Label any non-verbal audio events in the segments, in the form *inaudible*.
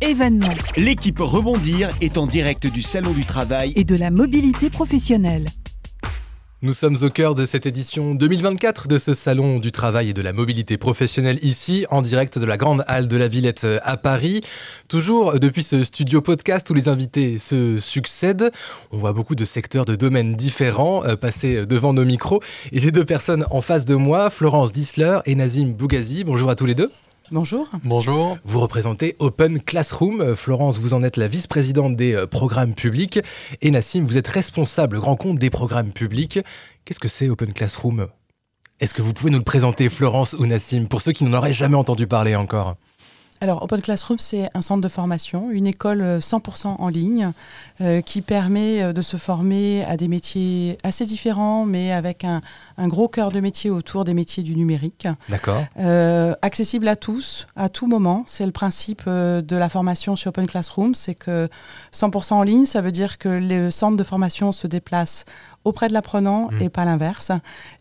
événements L'équipe Rebondir est en direct du Salon du Travail. et de la mobilité professionnelle. Nous sommes au cœur de cette édition 2024 de ce salon du travail et de la mobilité professionnelle ici, en direct de la Grande Halle de la Villette euh, à Paris. Toujours depuis ce studio podcast où les invités se succèdent. On voit beaucoup de secteurs, de domaines différents euh, passer devant nos micros. Et j'ai deux personnes en face de moi, Florence Dissler et Nazim Bougazi. Bonjour à tous les deux. Bonjour. Bonjour. Vous représentez Open Classroom. Euh, Florence, vous en êtes la vice-présidente des euh, programmes publics. Et Nassim, vous êtes responsable grand compte des programmes publics. Qu'est-ce que c'est Open Classroom? Est-ce que vous pouvez nous le présenter, Florence ou Nassim, pour ceux qui n'en auraient jamais entendu parler encore? Alors, Open Classroom, c'est un centre de formation, une école euh, 100% en ligne euh, qui permet euh, de se former à des métiers assez différents, mais avec un, un gros cœur de métier autour des métiers du numérique. D'accord. Euh, accessible à tous, à tout moment. C'est le principe euh, de la formation sur Open Classroom, c'est que 100% en ligne, ça veut dire que le centre de formation se déplace auprès de l'apprenant Mm. et pas l'inverse.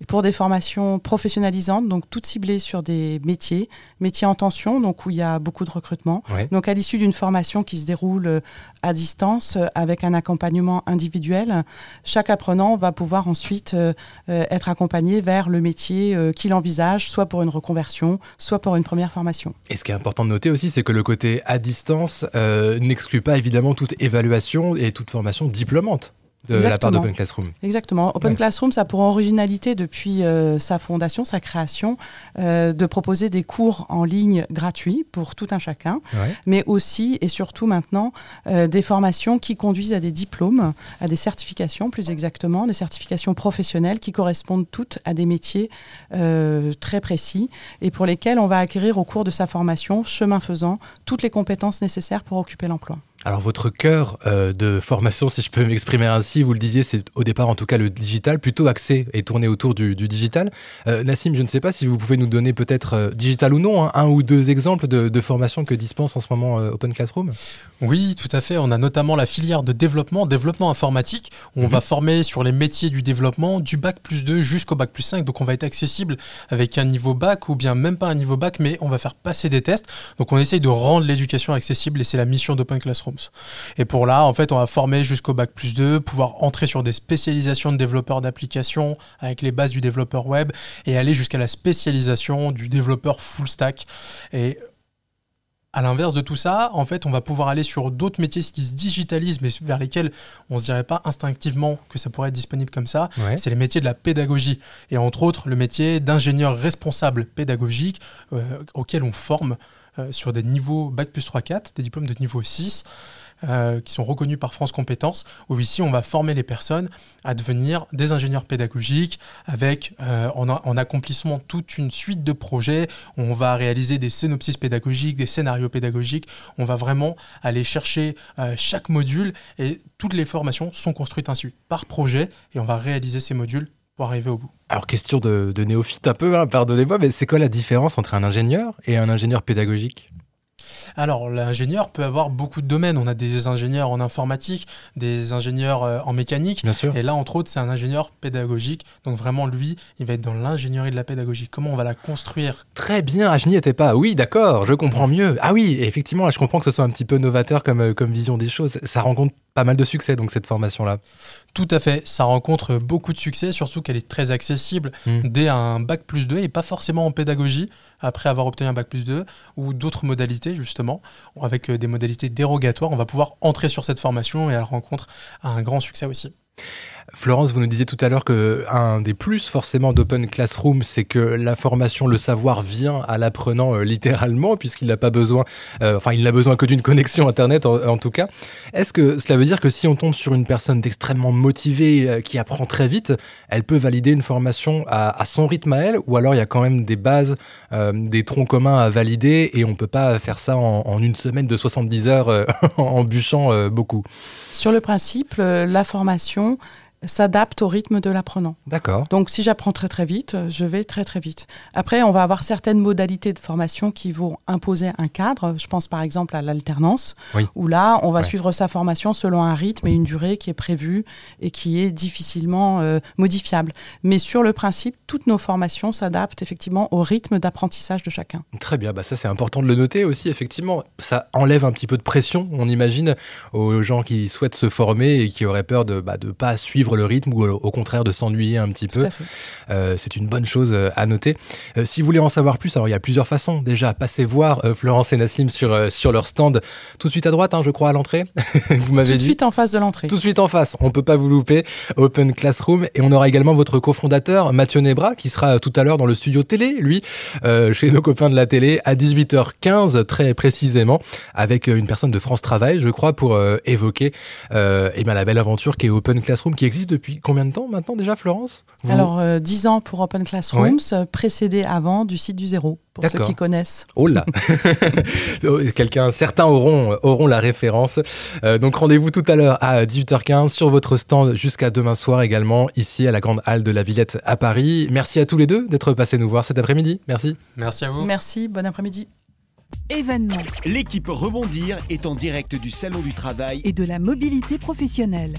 Pour des formations professionnalisantes, donc toutes ciblées sur des métiers, métiers en tension, donc où il y a beaucoup de recrutement. Ouais. Donc à l'issue d'une formation qui se déroule euh, à distance euh, avec un accompagnement individuel, chaque apprenant va pouvoir ensuite euh, euh, être accompagné vers le métier euh, qu'il envisage, soit pour une reconversion, soit pour une première formation. Et ce qui est important de noter aussi, c'est que le côté à distance euh, n'exclut pas évidemment toute évaluation et toute formation diplômante de la part Exactement. d'Open Classroom. Exactement. Open Ouais. Classroom, ça a pour originalité depuis euh, sa fondation, sa création, euh, de proposer des cours en ligne gratuits pour tout un chacun, Ouais. mais aussi et surtout maintenant euh, des formations qui conduisent à des diplômes, à des certifications plus exactement, des certifications professionnelles qui correspondent toutes à des métiers très précis et pour lesquels on va acquérir au cours de sa formation, chemin faisant, toutes les compétences nécessaires pour occuper l'emploi. Alors votre cœur euh, de formation, si je peux m'exprimer ainsi, vous le disiez, c'est au départ en tout cas le digital, plutôt axé et tourné autour du, du digital. Euh, Nassim, je ne sais pas si vous pouvez nous donner peut-être, euh, digital ou non, hein, un ou deux exemples de, de formations que dispense en ce moment Open Classroom. Oui, tout à fait. On a notamment la filière de développement, développement informatique, où on Mhm. va former sur les métiers du développement du bac plus 2 jusqu'au bac plus 5. Donc on va être accessible avec un niveau bac ou bien même pas un niveau bac, mais on va faire passer des tests. Donc on essaye de rendre l'éducation accessible et c'est la mission d'Open Et pour là, en fait, on va former jusqu'au bac plus 2, pouvoir entrer sur des spécialisations de développeurs d'applications avec les bases du développeur web et aller jusqu'à la spécialisation du développeur full stack. Et à l'inverse de tout ça, en fait, on va pouvoir aller sur d'autres métiers qui se digitalisent, mais vers lesquels on ne se dirait pas instinctivement que ça pourrait être disponible comme ça. Ouais. C'est les métiers de la pédagogie. Et entre autres, le métier d'ingénieur responsable pédagogique, euh, auquel on forme sur des niveaux Bac plus 3-4, des diplômes de niveau 6. euh, qui sont reconnus par France Compétences, où ici on va former les personnes à devenir des ingénieurs pédagogiques avec euh, en, en accomplissement toute une suite de projets. On va réaliser des synopsis pédagogiques, des scénarios pédagogiques. On va vraiment aller chercher euh, chaque module et toutes les formations sont construites ainsi par projet et on va réaliser ces modules pour arriver au bout. Alors question de, de néophyte un peu, hein, pardonnez-moi, mais c'est quoi la différence entre un ingénieur et un ingénieur pédagogique? Alors, l'ingénieur peut avoir beaucoup de domaines. On a des ingénieurs en informatique, des ingénieurs euh, en mécanique. Bien sûr. Et là, entre autres, c'est un ingénieur pédagogique. Donc, vraiment, lui, il va être dans l'ingénierie de la pédagogie. Comment on va la construire? Très bien, ah, je n'y étais pas. Oui, d'accord, je comprends mieux. Ah oui, effectivement, là, je comprends que ce soit un petit peu novateur comme, euh, comme vision des choses. Ça rencontre pas mal de succès, donc, cette formation-là. Tout à fait. Ça rencontre beaucoup de succès, surtout qu'elle est très accessible Mm. dès un bac plus 2 et pas forcément en pédagogie, après avoir obtenu un bac plus 2 ou d'autres modalités, justement, avec euh, des modalités dérogatoires. On va pouvoir entrer sur cette formation et elle rencontre un grand succès aussi. Florence, vous nous disiez tout à l'heure que un des plus forcément d'Open Classroom, c'est que la formation, le savoir vient à l'apprenant euh, littéralement, puisqu'il n'a pas besoin, euh, enfin, il n'a besoin que d'une connexion Internet en, tout cas. Est-ce que cela veut dire que si on tombe sur une personne d'extrêmement motivée, euh, qui apprend très vite, elle peut valider une formation à, son rythme à elle, ou alors il y a quand même des bases, des troncs communs à valider, et on peut pas faire ça en, en une semaine de 70 heures *laughs* en bûchant beaucoup? Sur le principe, la formation donc s'adapte au rythme de l'apprenant. D'accord. Donc si j'apprends très très vite, je vais très très vite. Après, on va avoir certaines modalités de formation qui vont imposer un cadre. Je pense par exemple à l'alternance, Oui. où là, on va Ouais. suivre sa formation selon un rythme et une durée qui est prévue et qui est difficilement euh, modifiable. Mais sur le principe, toutes nos formations s'adaptent effectivement au rythme d'apprentissage de chacun. Très bien, bah ça c'est important de le noter aussi, effectivement. Ça enlève un petit peu de pression, on imagine, aux gens qui souhaitent se former et qui auraient peur de ne bah, de pas suivre le rythme ou au contraire de s'ennuyer un petit Tout peu. Euh, c'est une bonne chose euh, à noter. Euh, si vous voulez en savoir plus, alors il y a plusieurs façons. Déjà, passez voir euh, Florence et Nassim sur, euh, sur leur stand, tout de suite à droite, hein, je crois, à l'entrée. *laughs* vous Tout m'avez de dit. suite en face de l'entrée. Tout de suite en face, on peut pas vous louper, Open Classroom. Et on aura également votre cofondateur, Mathieu Nebra, qui sera euh, tout à l'heure dans le studio télé, lui, euh, chez nos copains de la télé, à 18h15, très précisément, avec euh, une personne de France Travail, je crois, pour euh, évoquer euh, eh bien, la belle aventure qui est Open Classroom, qui existe depuis combien de temps maintenant déjà, Florence? Vous- Alors, euh, 10 ans pour Open Classrooms, euh, précédé avant du site du zéro, pour ceux qui connaissent. Oh là Oh, *laughs* Quelqu'un, certains auront, auront la référence. Euh, donc rendez-vous tout à l'heure à 18h15 sur votre stand jusqu'à demain soir également, ici à la Grande Halle de la Villette à Paris. Merci à tous les deux d'être passés nous voir cet après-midi. Merci. Merci à vous. Merci, bon après-midi. Événements L'équipe Rebondir est en direct du Salon du Travail et de la mobilité professionnelle.